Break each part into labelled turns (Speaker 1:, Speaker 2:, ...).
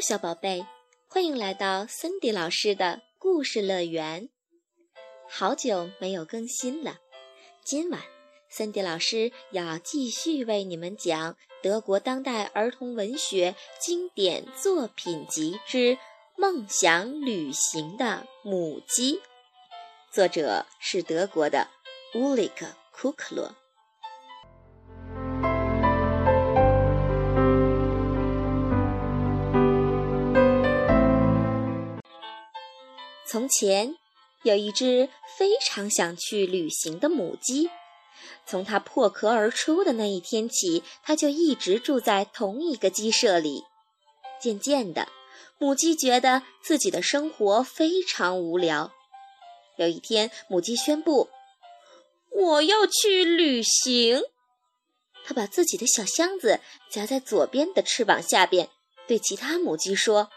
Speaker 1: 小宝贝，欢迎来到森迪老师的故事乐园。好久没有更新了，今晚森迪老师要继续为你们讲德国当代儿童文学经典作品集之《梦想旅行的母鸡》，作者是德国的乌里克·库克罗。从前，有一只非常想去旅行的母鸡。从它破壳而出的那一天起，它就一直住在同一个鸡舍里。渐渐的，母鸡觉得自己的生活非常无聊。有一天，母鸡宣布：“我要去旅行。”它把自己的小箱子夹在左边的翅膀下边，对其他母鸡说。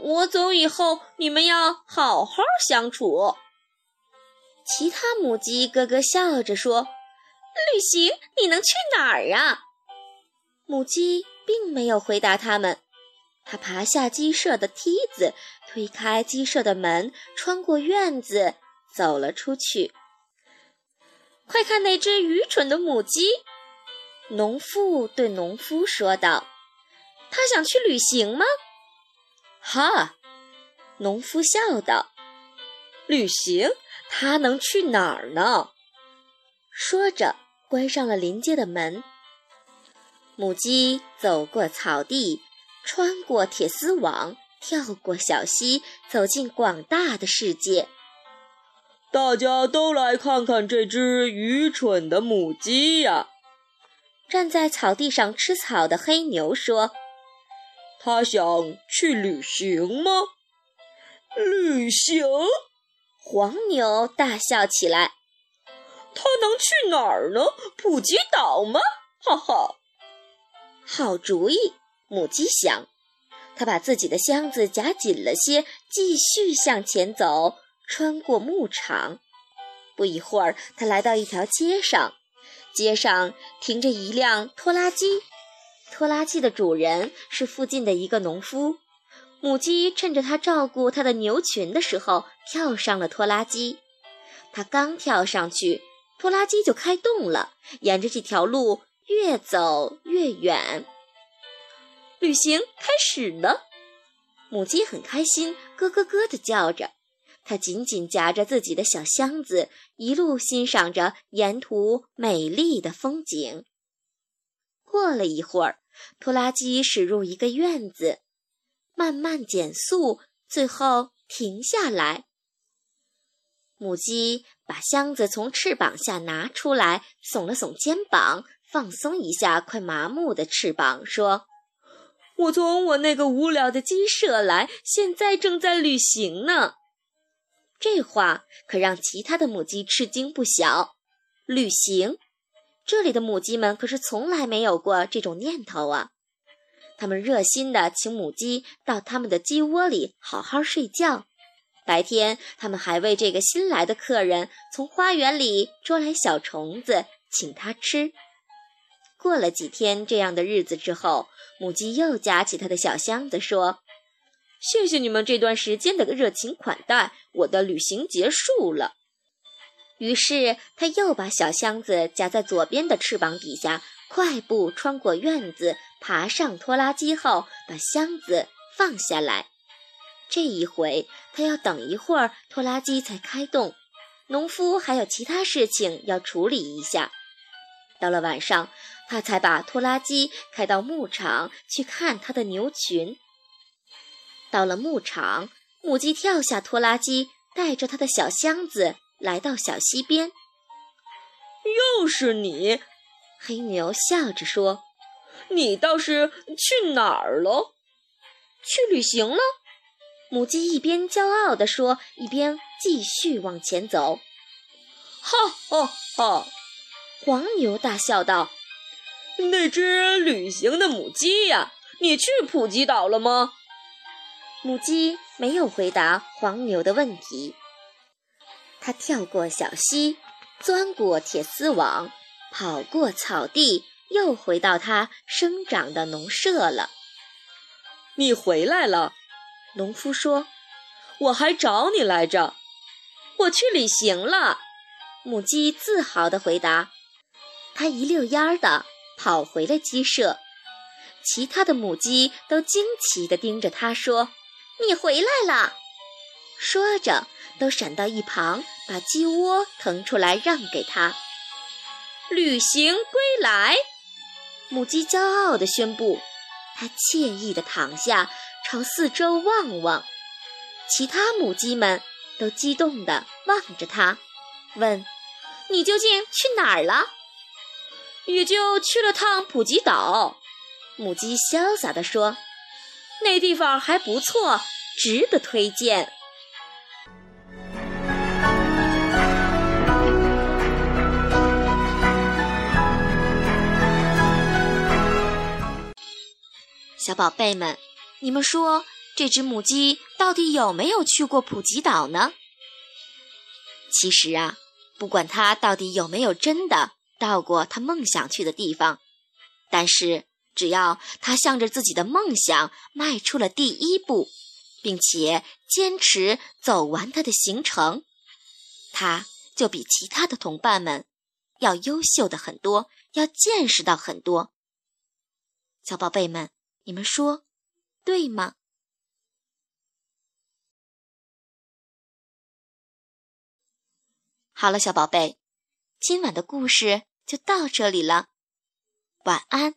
Speaker 1: 我走以后，你们要好好相处。其他母鸡咯咯笑着说：“旅行，你能去哪儿啊？”母鸡并没有回答他们。它爬下鸡舍的梯子，推开鸡舍的门，穿过院子，走了出去。快看那只愚蠢的母鸡！农妇对农夫说道：“他想去旅行吗？”哈，农夫笑道：“旅行，他能去哪儿呢？”说着，关上了临街的门。母鸡走过草地，穿过铁丝网，跳过小溪，走进广大的世界。
Speaker 2: 大家都来看看这只愚蠢的母鸡呀！
Speaker 1: 站在草地上吃草的黑牛说。
Speaker 2: 他想去旅行吗？旅行！
Speaker 1: 黄牛大笑起来。
Speaker 2: 他能去哪儿呢？普吉岛吗？哈哈！
Speaker 1: 好主意，母鸡想。他把自己的箱子夹紧了些，继续向前走，穿过牧场。不一会儿，他来到一条街上，街上停着一辆拖拉机。拖拉机的主人是附近的一个农夫。母鸡趁着他照顾他的牛群的时候，跳上了拖拉机。他刚跳上去，拖拉机就开动了，沿着这条路越走越远。旅行开始了，母鸡很开心，咯咯咯地叫着。它紧紧夹着自己的小箱子，一路欣赏着沿途美丽的风景。过了一会儿。拖拉机驶入一个院子，慢慢减速，最后停下来。母鸡把箱子从翅膀下拿出来，耸了耸肩膀，放松一下快麻木的翅膀，说：“
Speaker 2: 我从我那个无聊的鸡舍来，现在正在旅行呢。”
Speaker 1: 这话可让其他的母鸡吃惊不小。旅行。这里的母鸡们可是从来没有过这种念头啊！他们热心地请母鸡到他们的鸡窝里好好睡觉。白天，他们还为这个新来的客人从花园里捉来小虫子请他吃。过了几天这样的日子之后，母鸡又夹起它的小箱子说：“
Speaker 2: 谢谢你们这段时间的热情款待，我的旅行结束了。”
Speaker 1: 于是，他又把小箱子夹在左边的翅膀底下，快步穿过院子，爬上拖拉机后，把箱子放下来。这一回，他要等一会儿，拖拉机才开动。农夫还有其他事情要处理一下。到了晚上，他才把拖拉机开到牧场去看他的牛群。到了牧场，母鸡跳下拖拉机，带着他的小箱子。来到小溪边，
Speaker 2: 又是你，
Speaker 1: 黑牛笑着说：“
Speaker 2: 你倒是去哪儿了？
Speaker 1: 去旅行了。”母鸡一边骄傲地说，一边继续往前走。
Speaker 2: 哈哈哈！
Speaker 1: 黄牛大笑道：“
Speaker 2: 那只旅行的母鸡呀，你去普吉岛了吗？”
Speaker 1: 母鸡没有回答黄牛的问题。它跳过小溪，钻过铁丝网，跑过草地，又回到它生长的农舍了。
Speaker 2: 你回来了。”农夫说：“我还找你来着。”
Speaker 1: 我去旅行了。母鸡自豪地回答。它一溜烟儿的跑回了鸡舍，其他的母鸡都惊奇地盯着它说：“你回来了！”说着，都闪到一旁，把鸡窝腾出来让给它。旅行归来，母鸡骄傲地宣布。它惬意地躺下，朝四周望望。其他母鸡们都激动地望着它，问：“你究竟去哪儿了？”
Speaker 2: 也就去了趟普吉岛。
Speaker 1: 母鸡潇洒地说：“那地方还不错，值得推荐。”小宝贝们，你们说这只母鸡到底有没有去过普吉岛呢？其实啊，不管它到底有没有真的到过它梦想去的地方，但是只要它向着自己的梦想迈出了第一步，并且坚持走完它的行程，它就比其他的同伴们要优秀的很多，要见识到很多。小宝贝们。你们说对吗？好了，小宝贝，今晚的故事就到这里了，晚安。